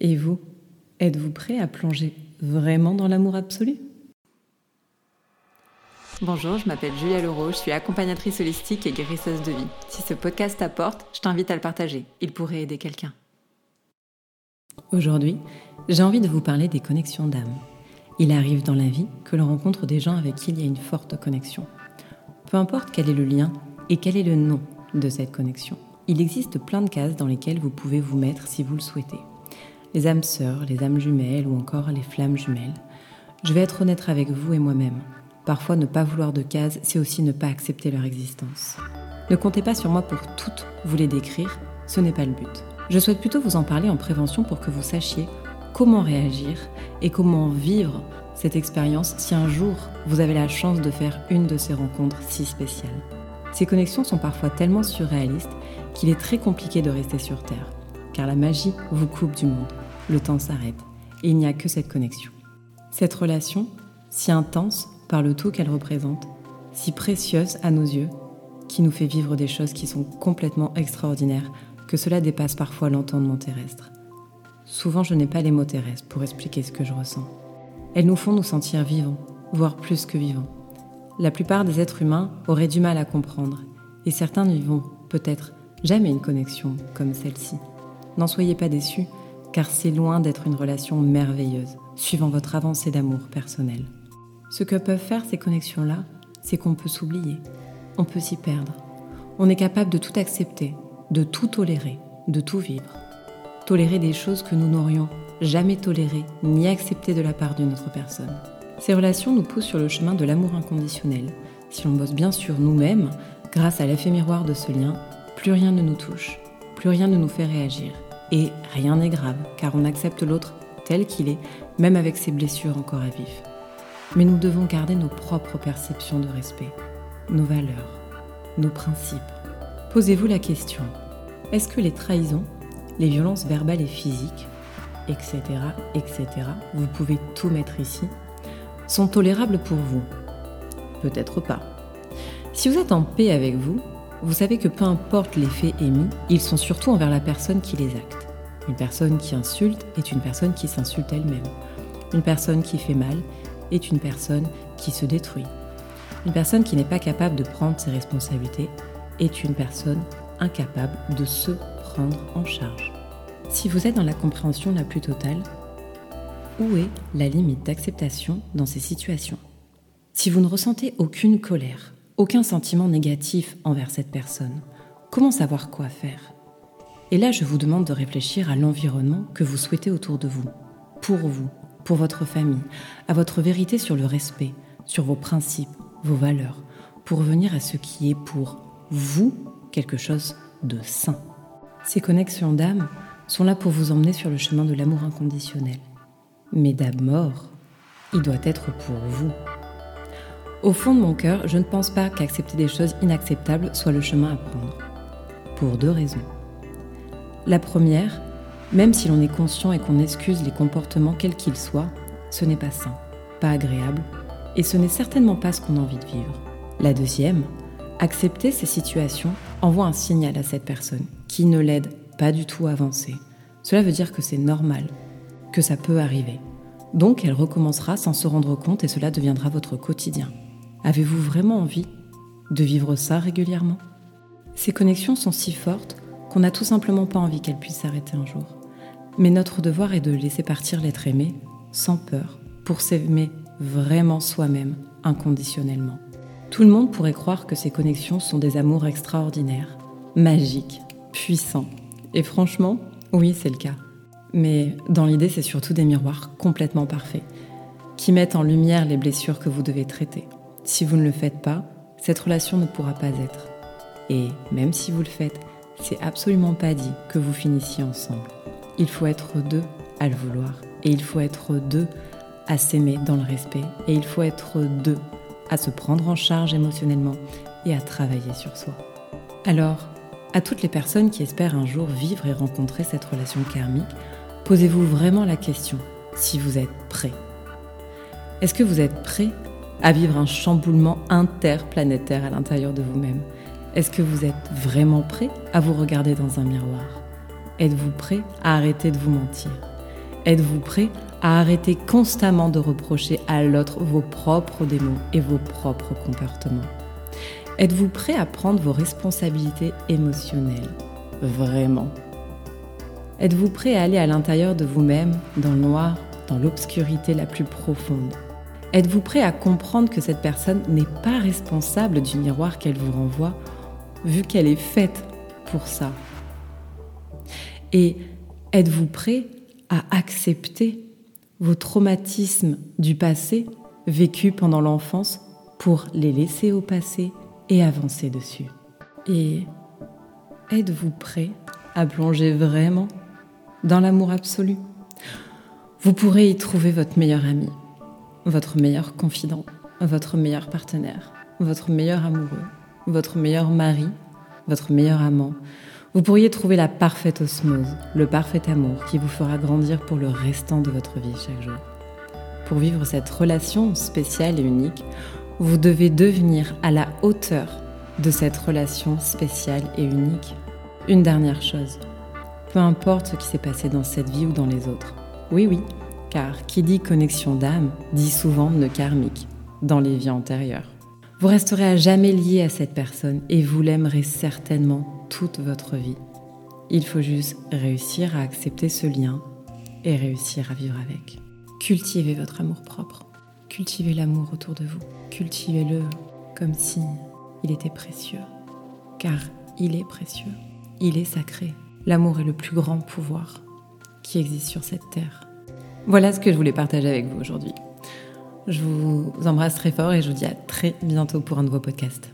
Et vous, êtes-vous prêt à plonger vraiment dans l'amour absolu? Bonjour, je m'appelle Julia Leroux, je suis accompagnatrice holistique et guérisseuse de vie. Si ce podcast t'apporte, je t'invite à le partager. Il pourrait aider quelqu'un. Aujourd'hui, j'ai envie de vous parler des connexions d'âme. Il arrive dans la vie que l'on rencontre des gens avec qui il y a une forte connexion. Peu importe quel est le lien et quel est le nom de cette connexion. Il existe plein de cases dans lesquelles vous pouvez vous mettre si vous le souhaitez les âmes sœurs, les âmes jumelles ou encore les flammes jumelles. Je vais être honnête avec vous et moi-même. Parfois, ne pas vouloir de cases, c'est aussi ne pas accepter leur existence. Ne comptez pas sur moi pour toutes vous les décrire, ce n'est pas le but. Je souhaite plutôt vous en parler en prévention pour que vous sachiez comment réagir et comment vivre cette expérience si un jour vous avez la chance de faire une de ces rencontres si spéciales. Ces connexions sont parfois tellement surréalistes qu'il est très compliqué de rester sur Terre car la magie vous coupe du monde. Le temps s'arrête et il n'y a que cette connexion. Cette relation, si intense par le tout qu'elle représente, si précieuse à nos yeux, qui nous fait vivre des choses qui sont complètement extraordinaires, que cela dépasse parfois l'entendement terrestre. Souvent, je n'ai pas les mots terrestres pour expliquer ce que je ressens. Elles nous font nous sentir vivants, voire plus que vivants. La plupart des êtres humains auraient du mal à comprendre, et certains n'y vont peut-être jamais une connexion comme celle-ci. N'en soyez pas déçus, car c'est loin d'être une relation merveilleuse, suivant votre avancée d'amour personnel. Ce que peuvent faire ces connexions-là, c'est qu'on peut s'oublier, on peut s'y perdre. On est capable de tout accepter, de tout tolérer, de tout vivre. Tolérer des choses que nous n'aurions jamais tolérées ni acceptées de la part d'une autre personne. Ces relations nous poussent sur le chemin de l'amour inconditionnel. Si l'on bosse bien sur nous-mêmes, grâce à l'effet miroir de ce lien, plus rien ne nous touche, plus rien ne nous fait réagir. Et rien n'est grave, car on accepte l'autre tel qu'il est, même avec ses blessures encore à vif. Mais nous devons garder nos propres perceptions de respect, nos valeurs, nos principes. Posez-vous la question, est-ce que les trahisons, les violences verbales et physiques, etc., etc., vous pouvez tout mettre ici, sont tolérables pour vous? Peut-être pas. Si vous êtes en paix avec vous, vous savez que peu importe les faits émis, ils sont surtout envers la personne qui les acte. Une personne qui insulte est une personne qui s'insulte elle-même. Une personne qui fait mal est une personne qui se détruit. Une personne qui n'est pas capable de prendre ses responsabilités est une personne incapable de se prendre en charge. Si vous êtes dans la compréhension la plus totale, où est la limite d'acceptation dans ces situations? Si vous ne ressentez aucune colère, aucun sentiment négatif envers cette personne, comment savoir quoi faire? Et là, je vous demande de réfléchir à l'environnement que vous souhaitez autour de vous, pour vous, pour votre famille, à votre vérité sur le respect, sur vos principes, vos valeurs, pour revenir à ce qui est pour vous quelque chose de sain. Ces connexions d'âme sont là pour vous emmener sur le chemin de l'amour inconditionnel. Mais d'abord, il doit être pour vous. Au fond de mon cœur, je ne pense pas qu'accepter des choses inacceptables soit le chemin à prendre. Pour deux raisons. La première, même si l'on est conscient et qu'on excuse les comportements quels qu'ils soient, ce n'est pas sain, pas agréable, et ce n'est certainement pas ce qu'on a envie de vivre. La deuxième, accepter ces situations envoie un signal à cette personne qui ne l'aide pas du tout à avancer. Cela veut dire que c'est normal, que ça peut arriver. Donc elle recommencera sans se rendre compte et cela deviendra votre quotidien. Avez-vous vraiment envie de vivre ça régulièrement? Ces connexions sont si fortes qu'on n'a tout simplement pas envie qu'elle puisse s'arrêter un jour. Mais notre devoir est de laisser partir l'être aimé, sans peur, pour s'aimer vraiment soi-même, inconditionnellement. Tout le monde pourrait croire que ces connexions sont des amours extraordinaires, magiques, puissants. Et franchement, oui, c'est le cas. Mais dans l'idée, c'est surtout des miroirs complètement parfaits, qui mettent en lumière les blessures que vous devez traiter. Si vous ne le faites pas, cette relation ne pourra pas être. Et même si vous le faites, c'est absolument pas dit que vous finissiez ensemble. Il faut être deux à le vouloir. Et il faut être deux à s'aimer dans le respect. Et il faut être deux à se prendre en charge émotionnellement et à travailler sur soi. Alors, à toutes les personnes qui espèrent un jour vivre et rencontrer cette relation karmique, posez-vous vraiment la question si vous êtes prêt. Est-ce que vous êtes prêt à vivre un chamboulement interplanétaire à l'intérieur de vous-même. Est-ce que vous êtes vraiment prêt à vous regarder dans un miroir? Êtes-vous prêt à arrêter de vous mentir? Êtes-vous prêt à arrêter constamment de reprocher à l'autre vos propres démons et vos propres comportements? Êtes-vous prêt à prendre vos responsabilités émotionnelles? Vraiment? Êtes-vous prêt à aller à l'intérieur de vous-même, dans le noir, dans l'obscurité la plus profonde? Êtes-vous prêt à comprendre que cette personne n'est pas responsable du miroir qu'elle vous renvoie, vu qu'elle est faite pour ça? Et êtes-vous prêt à accepter vos traumatismes du passé vécus pendant l'enfance pour les laisser au passé et avancer dessus? Et êtes-vous prêt à plonger vraiment dans l'amour absolu? Vous pourrez y trouver votre meilleur ami, votre meilleur confident, votre meilleur partenaire, votre meilleur amoureux, votre meilleur mari, votre meilleur amant. Vous pourriez trouver la parfaite osmose, le parfait amour qui vous fera grandir pour le restant de votre vie chaque jour. Pour vivre cette relation spéciale et unique, vous devez devenir à la hauteur de cette relation spéciale et unique. Une dernière chose, peu importe ce qui s'est passé dans cette vie ou dans les autres. Oui, oui, car qui dit connexion d'âme dit souvent nœud karmique dans les vies antérieures. Vous resterez à jamais lié à cette personne et vous l'aimerez certainement toute votre vie. Il faut juste réussir à accepter ce lien et réussir à vivre avec. Cultivez votre amour propre. Cultivez l'amour autour de vous. Cultivez-le comme si il était précieux. Car il est précieux. Il est sacré. L'amour est le plus grand pouvoir qui existe sur cette terre. Voilà ce que je voulais partager avec vous aujourd'hui. Je vous embrasse très fort et je vous dis à très bientôt pour un nouveau podcast.